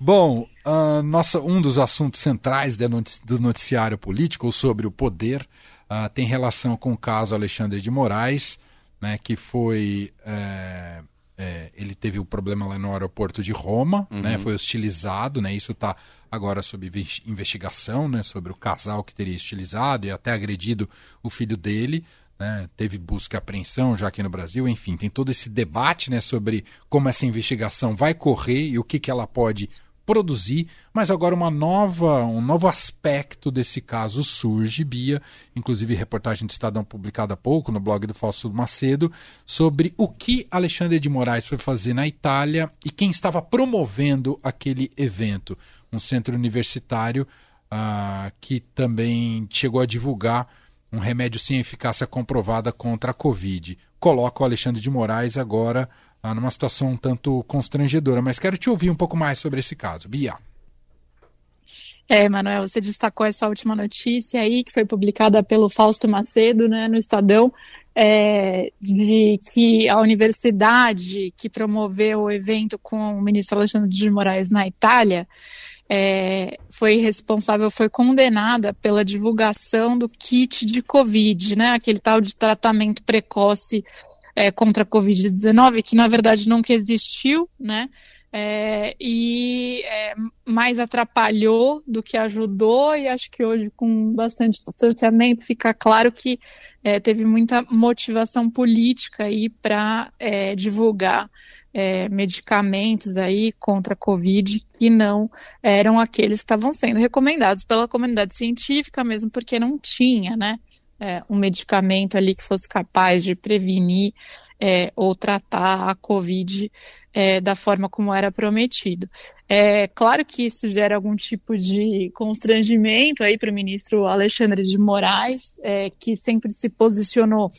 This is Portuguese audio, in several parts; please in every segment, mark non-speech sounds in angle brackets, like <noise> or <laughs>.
Bom, uh, nossa, um dos assuntos centrais do noticiário político sobre o poder uh, tem relação com o caso Alexandre de Moraes, né, que foi. É, é, ele teve o um problema lá no aeroporto de Roma, uhum. né, foi hostilizado, né, isso está agora sob investigação né, sobre o casal que teria hostilizado e até agredido o filho dele. Né, teve busca e apreensão já aqui no Brasil, enfim, tem todo esse debate né, sobre como essa investigação vai correr e o que, que ela pode produzir, mas agora uma nova, um novo aspecto desse caso surge, Bia, inclusive reportagem do Estadão publicada há pouco no blog do Fausto Macedo, sobre o que Alexandre de Moraes foi fazer na Itália e quem estava promovendo aquele evento. Um centro universitário uh, que também chegou a divulgar um remédio sem eficácia comprovada contra a Covid. Coloca o Alexandre de Moraes agora ah, numa situação um tanto constrangedora. Mas quero te ouvir um pouco mais sobre esse caso. Bia. É, Manuel, você destacou essa última notícia aí, que foi publicada pelo Fausto Macedo, né, no Estadão, é, de que a universidade que promoveu o evento com o ministro Alexandre de Moraes na Itália é, foi responsável, foi condenada pela divulgação do kit de Covid, né, aquele tal de tratamento precoce é, contra a Covid-19, que na verdade nunca existiu, né? É, e é, mais atrapalhou do que ajudou, e acho que hoje, com bastante distanciamento, fica claro que é, teve muita motivação política aí para é, divulgar é, medicamentos aí contra a Covid que não eram aqueles que estavam sendo recomendados pela comunidade científica, mesmo porque não tinha, né? É, um medicamento ali que fosse capaz de prevenir é, ou tratar a Covid é, da forma como era prometido. É claro que isso gera algum tipo de constrangimento aí para o ministro Alexandre de Moraes, é, que sempre se posicionou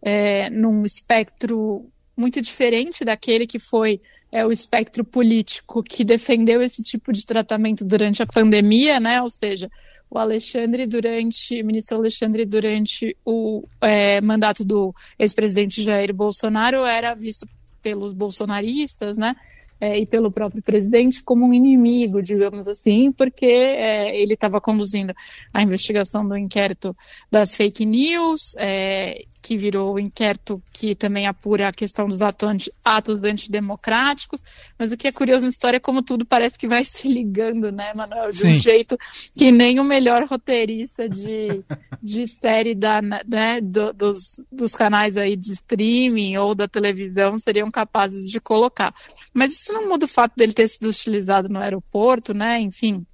é, num espectro muito diferente daquele que foi é, o espectro político que defendeu esse tipo de tratamento durante a pandemia, né? Ou seja, o Alexandre durante, o ministro Alexandre durante o é, mandato do ex-presidente Jair Bolsonaro era visto pelos bolsonaristas, né, é, e pelo próprio presidente como um inimigo, digamos assim, porque é, ele estava conduzindo a investigação do inquérito das fake news, é, que virou o inquérito que também apura a questão dos atos, atos antidemocráticos. Mas o que é curioso na história é como tudo parece que vai <laughs> se ligando, né, Manuel? De Sim. um jeito que nem o melhor roteirista de, de série da, né, do, dos, dos canais aí de streaming ou da televisão seriam capazes de colocar. Mas isso não muda o fato dele ter sido utilizado no aeroporto, né? Enfim.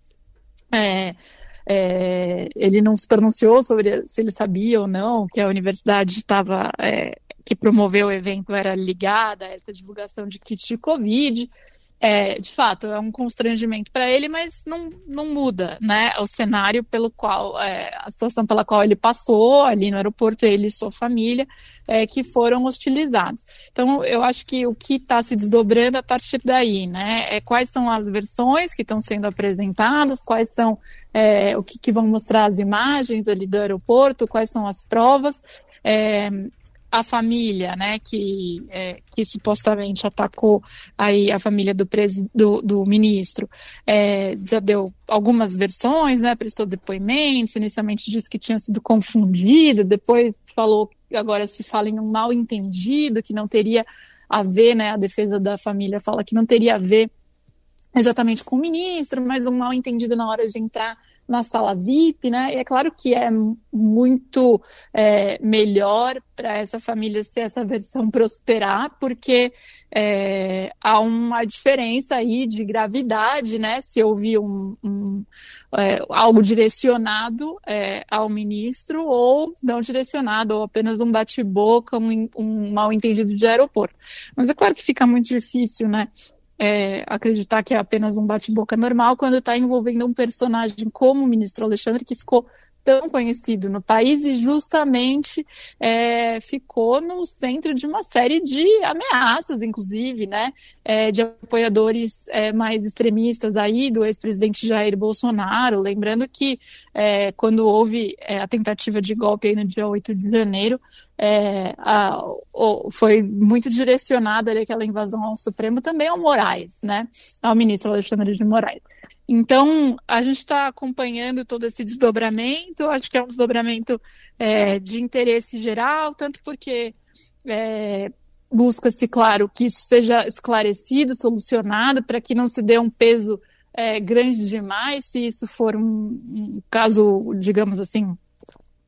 É, é, ele não se pronunciou sobre se ele sabia ou não que a universidade estava é, que promoveu o evento era ligada a essa divulgação de kits de Covid é, de fato, é um constrangimento para ele, mas não, não muda, né, o cenário pelo qual, é, a situação pela qual ele passou ali no aeroporto, ele e sua família, é, que foram hostilizados. Então, eu acho que o que está se desdobrando a partir daí, né, é quais são as versões que estão sendo apresentadas, quais são, é, o que, que vão mostrar as imagens ali do aeroporto, quais são as provas, é, a família, né, que, é, que supostamente atacou aí a família do, do, do ministro, é, já deu algumas versões, né, prestou depoimentos, inicialmente disse que tinha sido confundido, depois falou, agora se fala em um mal entendido, que não teria a ver, né, a defesa da família fala que não teria a ver exatamente com o ministro, mas um mal entendido na hora de entrar na sala VIP, né? E é claro que é muito é, melhor para essa família se essa versão prosperar, porque é, há uma diferença aí de gravidade, né? Se houve um, um é, algo direcionado é, ao ministro ou não direcionado, ou apenas um bate-boca, um, um mal entendido de aeroporto. Mas é claro que fica muito difícil, né? É, acreditar que é apenas um bate-boca normal quando está envolvendo um personagem como o ministro Alexandre, que ficou tão conhecido no país e justamente é, ficou no centro de uma série de ameaças, inclusive, né, é, de apoiadores é, mais extremistas aí do ex-presidente Jair Bolsonaro. Lembrando que é, quando houve é, a tentativa de golpe no dia 8 de janeiro, é, a, o, foi muito direcionada aquela invasão ao Supremo também ao Moraes, né, ao ministro Alexandre de Moraes. Então, a gente está acompanhando todo esse desdobramento, acho que é um desdobramento é, de interesse geral, tanto porque é, busca-se, claro, que isso seja esclarecido, solucionado, para que não se dê um peso é, grande demais, se isso for um, um caso, digamos assim,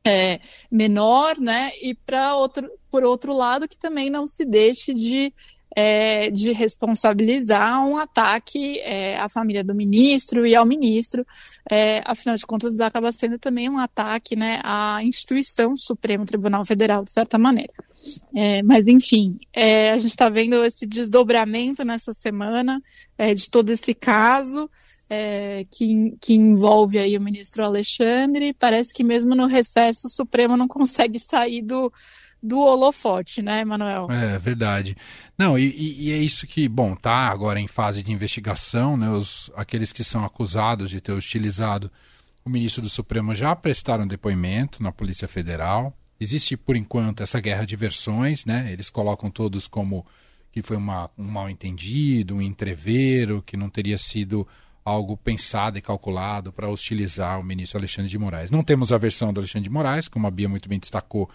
é, menor, né? E para outro, por outro lado, que também não se deixe de é, de responsabilizar um ataque é, à família do ministro e ao ministro. É, afinal de contas, acaba sendo também um ataque né, à instituição Supremo Tribunal Federal, de certa maneira. É, mas, enfim, é, a gente está vendo esse desdobramento nessa semana é, de todo esse caso. que, que envolve aí o ministro Alexandre, parece que mesmo no recesso o Supremo não consegue sair do, do holofote, né, Emanuel? É verdade. Não, e, e, é isso que, bom, tá agora em fase de investigação, né? Os, aqueles que são acusados de ter utilizado o ministro do Supremo já prestaram depoimento na Polícia Federal. Existe, por enquanto, essa guerra de versões, né? Eles colocam todos como que foi uma, um mal entendido, um entrevero, que não teria sido algo pensado e calculado para hostilizar o ministro Alexandre de Moraes. Não temos a versão do Alexandre de Moraes, como a Bia muito bem destacou,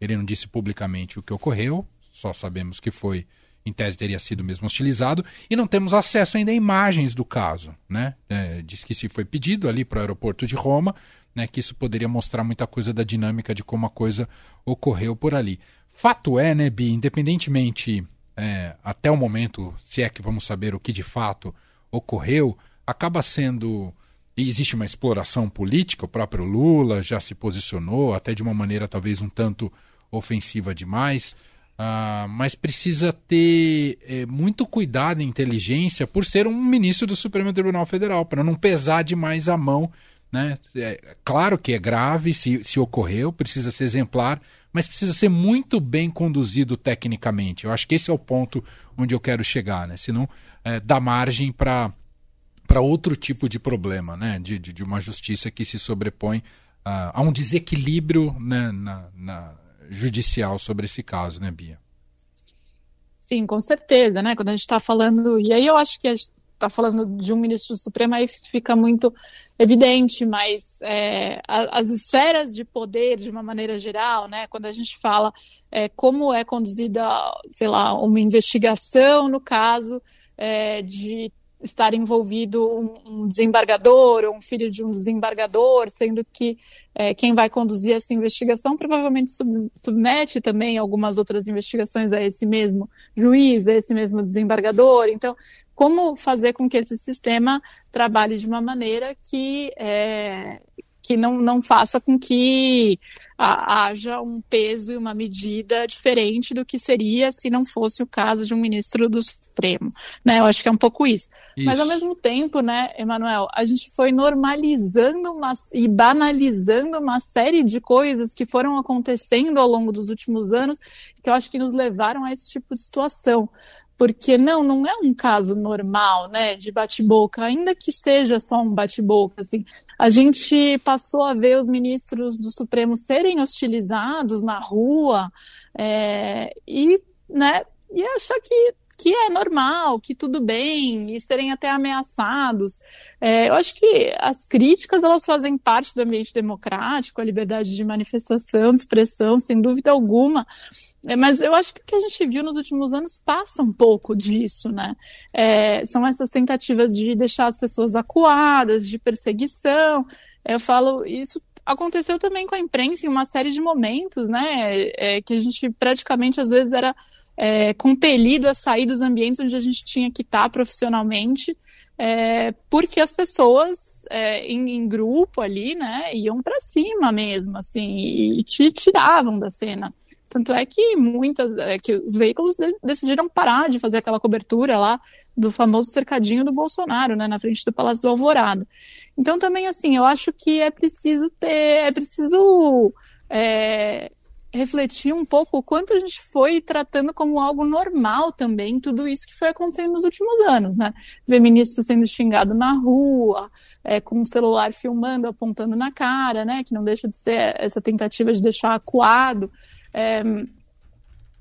ele não disse publicamente o que ocorreu, só sabemos que foi, em tese, teria sido mesmo hostilizado, e não temos acesso ainda a imagens do caso. Né? É, diz que se foi pedido ali para o aeroporto de Roma, né, que isso poderia mostrar muita coisa da dinâmica de como a coisa ocorreu por ali. Fato é, né, Bi, independentemente é, até o momento, se é que vamos saber o que de fato ocorreu, acaba sendo e existe uma exploração política, o próprio Lula já se posicionou, até de uma maneira talvez um tanto ofensiva demais, uh, mas precisa ter é, muito cuidado e inteligência por ser um ministro do Supremo Tribunal Federal, para não pesar demais a mão. Né? É, claro que é grave se, se ocorreu, precisa ser exemplar, mas precisa ser muito bem conduzido tecnicamente. Eu acho que esse é o ponto onde eu quero chegar, né? senão é, dá margem para para outro tipo de problema, né? de, de, de, uma justiça que se sobrepõe uh, a um desequilíbrio né, na, na, judicial sobre esse caso, né, Bia? Sim, com certeza, né? Quando a gente está falando, e aí eu acho que a gente está falando de um ministro do Supremo, aí fica muito evidente, mas é, as esferas de poder, de uma maneira geral, né? Quando a gente fala é, como é conduzida, sei lá, uma investigação no caso é, de estar envolvido um, desembargador ou um filho de um desembargador, sendo que é, quem vai conduzir essa investigação provavelmente sub, submete também algumas outras investigações a esse mesmo juiz, a esse mesmo desembargador. Então, como fazer com que esse sistema trabalhe de uma maneira que é, que não, não faça com que haja um peso e uma medida diferente do que seria se não fosse o caso de um ministro do Supremo. Né? Eu acho que é um pouco isso. isso. Mas, ao mesmo tempo, né, Emanuel, a gente foi normalizando uma, e banalizando uma série de coisas que foram acontecendo ao longo dos últimos anos que eu acho que nos levaram a esse tipo de situação porque não, não é um caso normal, né, de bate-boca, ainda que seja só um bate-boca, assim. A gente passou a ver os ministros do Supremo serem hostilizados na rua é, e, né, e achar que que é normal, que tudo bem, e serem até ameaçados. É, eu acho que as críticas elas fazem parte do ambiente democrático, a liberdade de manifestação, de expressão, sem dúvida alguma. É, mas eu acho que o que a gente viu nos últimos anos passa um pouco disso, né? É, são essas tentativas de deixar as pessoas acuadas, de perseguição. Eu falo, isso aconteceu também com a imprensa em uma série de momentos, né? É, que a gente praticamente às vezes era é, compelido a sair dos ambientes onde a gente tinha que estar profissionalmente, é, porque as pessoas é, em, em, grupo ali, né, iam para cima mesmo, assim, e te tiravam da cena. Tanto é que muitas, é, que os veículos de, decidiram parar de fazer aquela cobertura lá do famoso cercadinho do Bolsonaro, né, na frente do Palácio do Alvorada. Então também assim, eu acho que é preciso ter, é preciso é, refletir um pouco o quanto a gente foi tratando como algo normal também tudo isso que foi acontecendo nos últimos anos, né? Ver ministro sendo xingado na rua, é, com o celular filmando, apontando na cara, né? Que não deixa de ser essa tentativa de deixar acuado. É,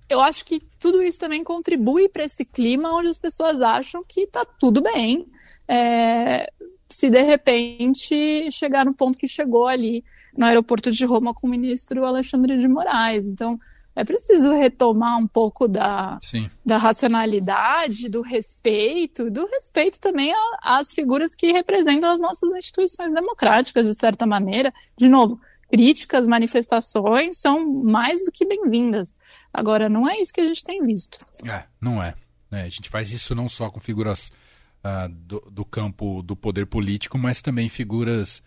eu acho que tudo isso também contribui para esse clima onde as pessoas acham que está tudo bem. É, se de repente chegar no ponto que chegou ali no aeroporto de Roma com o ministro Alexandre de Moraes. Então, é preciso retomar um pouco da, da racionalidade, do respeito, do respeito também às figuras que representam as nossas instituições democráticas, de certa maneira. De novo, críticas, manifestações são mais do que bem-vindas. Agora, não é isso que a gente tem visto. É, não é. é a gente faz isso não só com figuras uh, do, do, campo do poder político, mas também figuras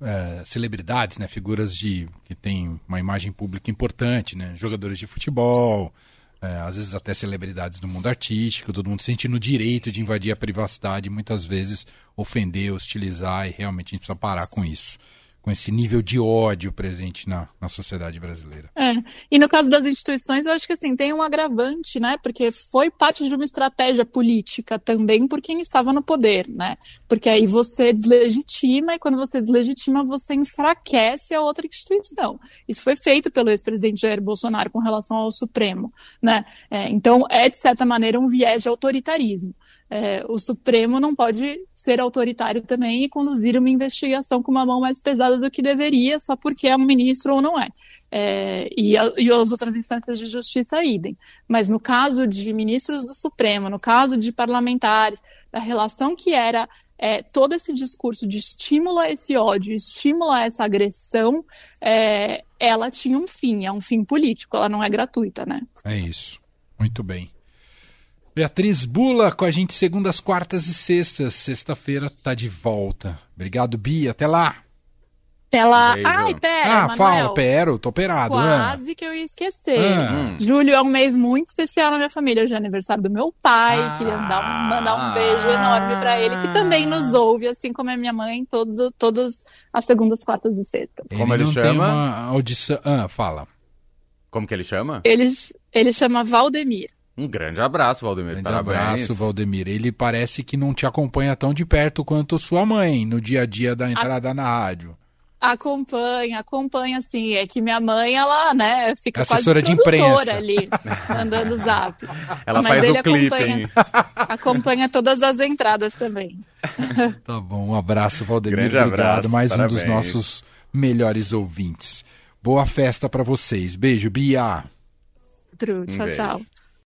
uh, celebridades, né? Figuras de que têm uma imagem pública importante, né? Jogadores de futebol, uh, às vezes até celebridades do mundo artístico, todo mundo sentindo o direito de invadir a privacidade, muitas vezes ofender, hostilizar, e realmente a gente precisa parar com isso com esse nível de ódio presente na, na sociedade brasileira. É. E no caso das instituições, eu acho que assim, tem um agravante, né? Porque foi parte de uma estratégia política também por quem estava no poder, né? Porque aí você deslegitima, e quando você deslegitima, você enfraquece a outra instituição. Isso foi feito pelo ex-presidente Jair Bolsonaro com relação ao Supremo, né? É, então, é, de certa maneira, um viés de autoritarismo é, o Supremo não pode ser autoritário também e conduzir uma investigação com uma mão mais pesada do que deveria, só porque é um ministro ou não é. é e, a, e, as outras instâncias de justiça idem. Mas no caso de ministros do Supremo, no caso de parlamentares, da relação que era é, todo esse discurso de estímulo a esse ódio, estímulo a essa agressão, é, ela tinha um fim, é um fim político, ela não é gratuita, né? É isso. Muito bem. Beatriz Bula com a gente segundas, quartas e sextas. Sexta-feira tá de volta. Obrigado, Bia. Até lá. Até lá. Ai, pera. Ah, Manuel. fala, pera, tô operado. Né? Quase que eu ia esquecer. Ah. Julho é um mês muito especial na minha família. Hoje é aniversário do meu pai. Ah. Queria dar um, mandar um beijo enorme para ele, que também nos ouve, assim como a minha mãe, todos, todas as segundas, quartas e sextas. Como ele, ele chama? Tem uma audição. Ah, fala. Como que ele chama? Ele, ele chama Valdemir. Um grande abraço, Valdemir. Um grande abraço, Valdemir. Ele parece que não te acompanha tão de perto quanto sua mãe no dia a dia da entrada a... na rádio. Acompanha, acompanha sim. É que minha mãe, ela, né, fica Assessora quase de imprensa ali, mandando zap. <laughs> Ela Mas faz o clipe, acompanha, hein? <laughs> acompanha todas as entradas também. <laughs> Tá bom, um abraço, Valdemir. Grande Obrigado. Abraço, Mais parabéns. um dos nossos melhores ouvintes. Boa festa para vocês. Beijo, Bia. Outro. Tchau, um tchau.